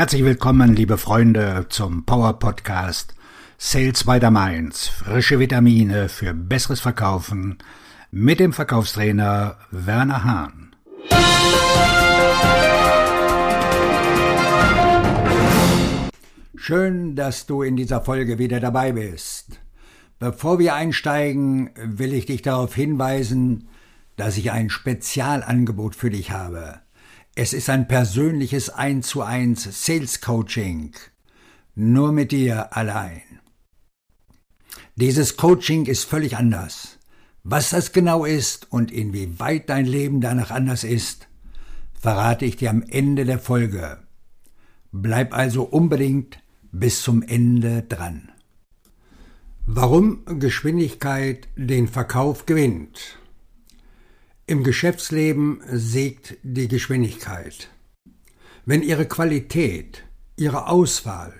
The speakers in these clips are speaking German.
Herzlich willkommen, liebe Freunde, zum Power Podcast Sales by the Mainz. Frische Vitamine für besseres Verkaufen mit dem Verkaufstrainer Werner Hahn. Schön, dass du in dieser Folge wieder dabei bist. Bevor wir einsteigen, will ich dich darauf hinweisen, dass ich ein Spezialangebot für dich habe. Es ist ein persönliches 1 zu 1 Sales Coaching. Nur mit dir allein. Dieses Coaching ist völlig anders. Was das genau ist und inwieweit dein Leben danach anders ist, verrate ich dir am Ende der Folge. Bleib also unbedingt bis zum Ende dran. Warum Geschwindigkeit den Verkauf gewinnt. Im Geschäftsleben siegt die Geschwindigkeit. Wenn Ihre Qualität, Ihre Auswahl,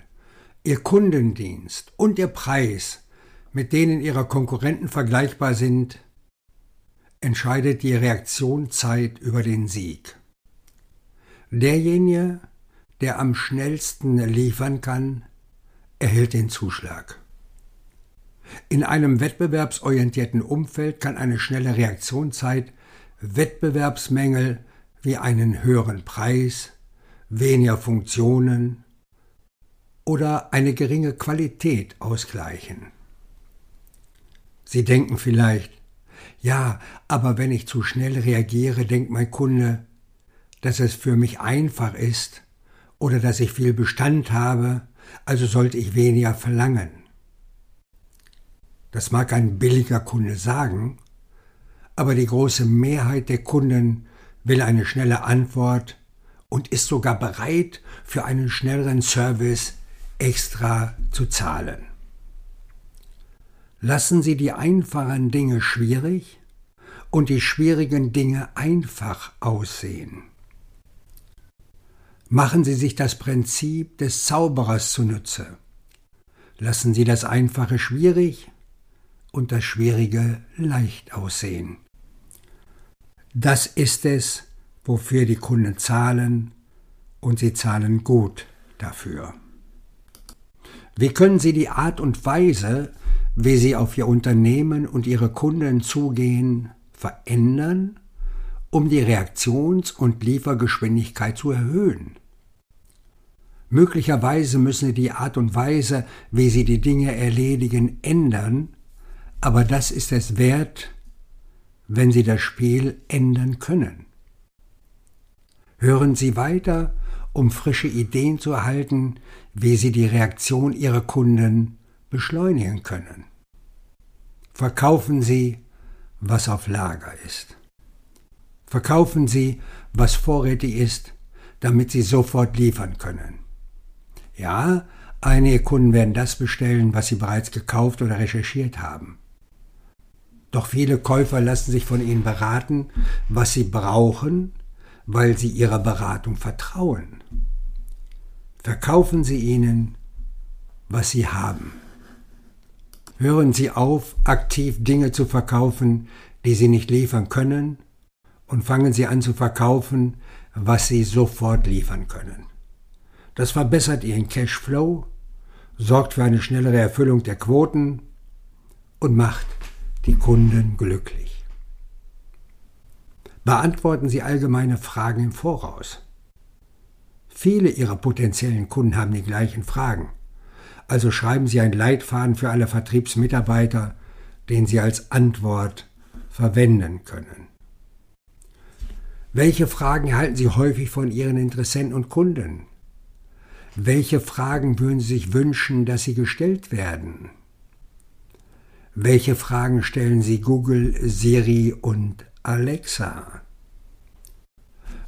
Ihr Kundendienst und Ihr Preis mit denen Ihrer Konkurrenten vergleichbar sind, entscheidet die Reaktionszeit über den Sieg. Derjenige, der am schnellsten liefern kann, erhält den Zuschlag. In einem wettbewerbsorientierten Umfeld kann eine schnelle Reaktionszeit Wettbewerbsmängel wie einen höheren Preis, weniger Funktionen oder eine geringe Qualität ausgleichen. Sie denken vielleicht, ja, aber wenn ich zu schnell reagiere, denkt mein Kunde, dass es für mich einfach ist oder dass ich viel Bestand habe, also sollte ich weniger verlangen. Das mag ein billiger Kunde sagen, aber die große Mehrheit der Kunden will eine schnelle Antwort und ist sogar bereit, für einen schnelleren Service extra zu zahlen. Lassen Sie die einfachen Dinge schwierig und die schwierigen Dinge einfach aussehen. Machen Sie sich das Prinzip des Zauberers zunutze. Lassen Sie das Einfache schwierig und das Schwierige leicht aussehen. Das ist es, wofür die Kunden zahlen und sie zahlen gut dafür. Wie können Sie die Art und Weise, wie Sie auf Ihr Unternehmen und Ihre Kunden zugehen, verändern, um die Reaktions- und Liefergeschwindigkeit zu erhöhen? Möglicherweise müssen Sie die Art und Weise, wie Sie die Dinge erledigen, ändern, aber das ist es wert, wenn Sie das Spiel ändern können. Hören Sie weiter, um frische Ideen zu erhalten, wie Sie die Reaktion Ihrer Kunden beschleunigen können. Verkaufen Sie, was auf Lager ist. Verkaufen Sie, was vorrätig ist, damit Sie sofort liefern können. Ja, einige Kunden werden das bestellen, was sie bereits gekauft oder recherchiert haben. Doch viele Käufer lassen sich von ihnen beraten, was sie brauchen, weil sie ihrer Beratung vertrauen. Verkaufen Sie ihnen, was sie haben. Hören Sie auf, aktiv Dinge zu verkaufen, die Sie nicht liefern können, und fangen Sie an zu verkaufen, was Sie sofort liefern können. Das verbessert Ihren Cashflow, sorgt für eine schnellere Erfüllung der Quoten und macht die Kunden glücklich. Beantworten Sie allgemeine Fragen im Voraus. Viele Ihrer potenziellen Kunden haben die gleichen Fragen. Also schreiben Sie einen Leitfaden für alle Vertriebsmitarbeiter, den Sie als Antwort verwenden können. Welche Fragen erhalten Sie häufig von Ihren Interessenten und Kunden? Welche Fragen würden Sie sich wünschen, dass sie gestellt werden? Welche Fragen stellen Sie Google, Siri und Alexa?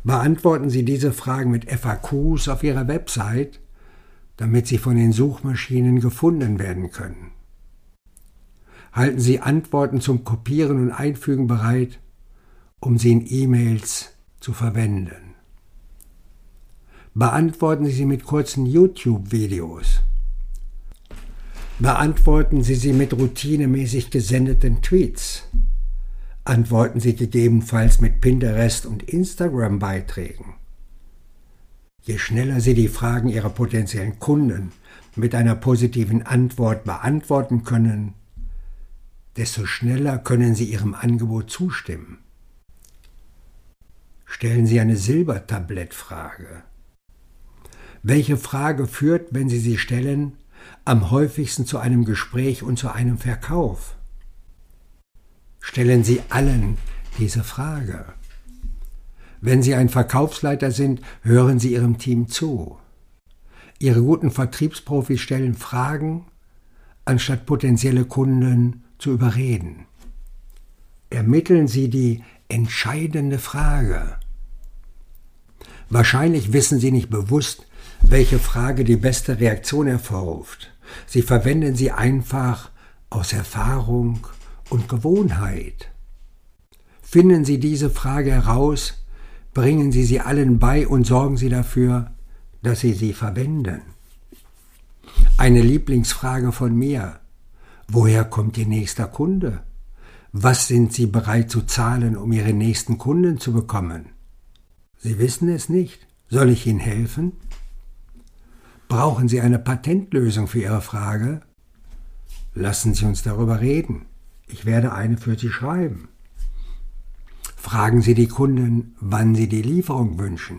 Beantworten Sie diese Fragen mit FAQs auf Ihrer Website, damit sie von den Suchmaschinen gefunden werden können. Halten Sie Antworten zum Kopieren und Einfügen bereit, um sie in E-Mails zu verwenden. Beantworten Sie sie mit kurzen YouTube-Videos. Beantworten Sie sie mit routinemäßig gesendeten Tweets. Antworten Sie gegebenenfalls mit Pinterest und Instagram-Beiträgen. Je schneller Sie die Fragen Ihrer potenziellen Kunden mit einer positiven Antwort beantworten können, desto schneller können Sie Ihrem Angebot zustimmen. Stellen Sie eine Silbertablettfrage. Welche Frage führt, wenn Sie sie stellen, am häufigsten zu einem Gespräch und zu einem Verkauf? Stellen Sie allen diese Frage. Wenn Sie ein Verkaufsleiter sind, hören Sie Ihrem Team zu. Ihre guten Vertriebsprofis stellen Fragen, anstatt potenzielle Kunden zu überreden. Ermitteln Sie die entscheidende Frage. Wahrscheinlich wissen Sie nicht bewusst, welche Frage die beste Reaktion hervorruft. Sie verwenden sie einfach aus Erfahrung und Gewohnheit. Finden Sie diese Frage heraus, bringen Sie sie allen bei und sorgen Sie dafür, dass Sie sie verwenden. Eine Lieblingsfrage von mir. Woher kommt Ihr nächster Kunde? Was sind Sie bereit zu zahlen, um Ihre nächsten Kunden zu bekommen? Sie wissen es nicht. Soll ich Ihnen helfen? Brauchen Sie eine Patentlösung für Ihre Frage? Lassen Sie uns darüber reden. Ich werde eine für Sie schreiben. Fragen Sie die Kunden, wann sie die Lieferung wünschen.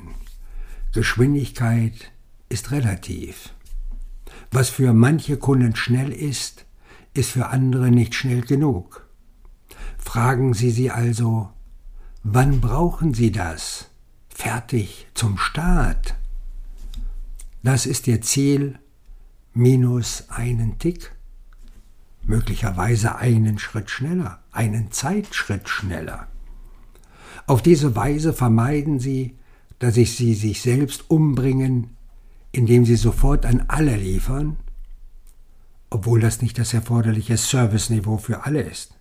Geschwindigkeit ist relativ. Was für manche Kunden schnell ist, ist für andere nicht schnell genug. Fragen Sie sie also, wann brauchen Sie das? Fertig zum Start. Das ist Ihr Ziel minus einen Tick, möglicherweise einen Schritt schneller, einen Zeitschritt schneller. Auf diese Weise vermeiden Sie, dass sich Sie sich selbst umbringen, indem Sie sofort an alle liefern, obwohl das nicht das erforderliche Serviceniveau für alle ist.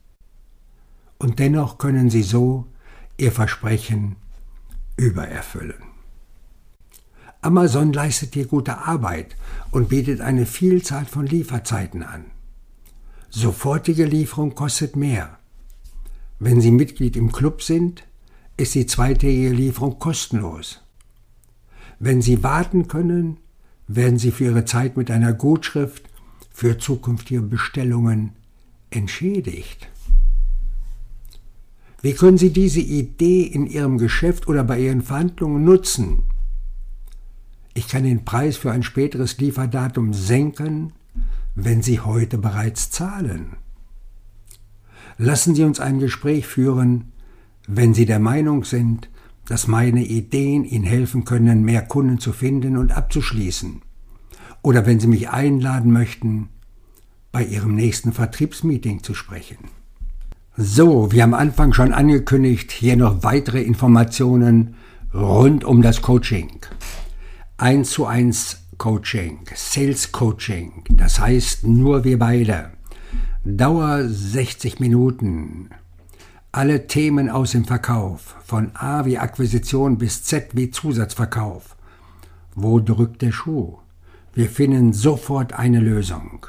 Und dennoch können Sie so Ihr Versprechen übererfüllen. Amazon leistet hier gute Arbeit und bietet eine Vielzahl von Lieferzeiten an. Sofortige Lieferung kostet mehr. Wenn Sie Mitglied im Club sind, ist die zweitägige Lieferung kostenlos. Wenn Sie warten können, werden Sie für Ihre Zeit mit einer Gutschrift für zukünftige Bestellungen entschädigt. Wie können Sie diese Idee in Ihrem Geschäft oder bei Ihren Verhandlungen nutzen? Ich kann den Preis für ein späteres Lieferdatum senken, wenn Sie heute bereits zahlen. Lassen Sie uns ein Gespräch führen, wenn Sie der Meinung sind, dass meine Ideen Ihnen helfen können, mehr Kunden zu finden und abzuschließen. Oder wenn Sie mich einladen möchten, bei Ihrem nächsten Vertriebsmeeting zu sprechen. So, wie am Anfang schon angekündigt, hier noch weitere Informationen rund um das Coaching. 1 zu 1 Coaching, Sales Coaching, das heißt nur wir beide. Dauer 60 Minuten. Alle Themen aus dem Verkauf, von A wie Akquisition bis Z wie Zusatzverkauf. Wo drückt der Schuh? Wir finden sofort eine Lösung.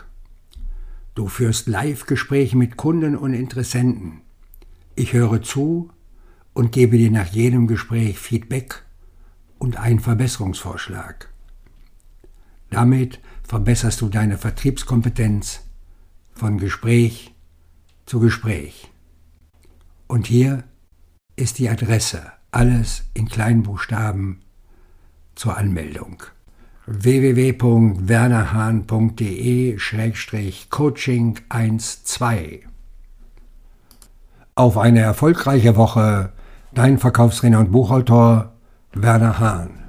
Du führst Live-Gespräche mit Kunden und Interessenten. Ich höre zu und gebe dir nach jedem Gespräch Feedback und ein Verbesserungsvorschlag. Damit verbesserst du deine Vertriebskompetenz von Gespräch zu Gespräch. Und hier ist die Adresse, alles in kleinen Buchstaben zur Anmeldung www.wernerhahn.de-coaching 12 Auf eine erfolgreiche Woche, dein Verkaufstrainer und Buchautor Werner Hahn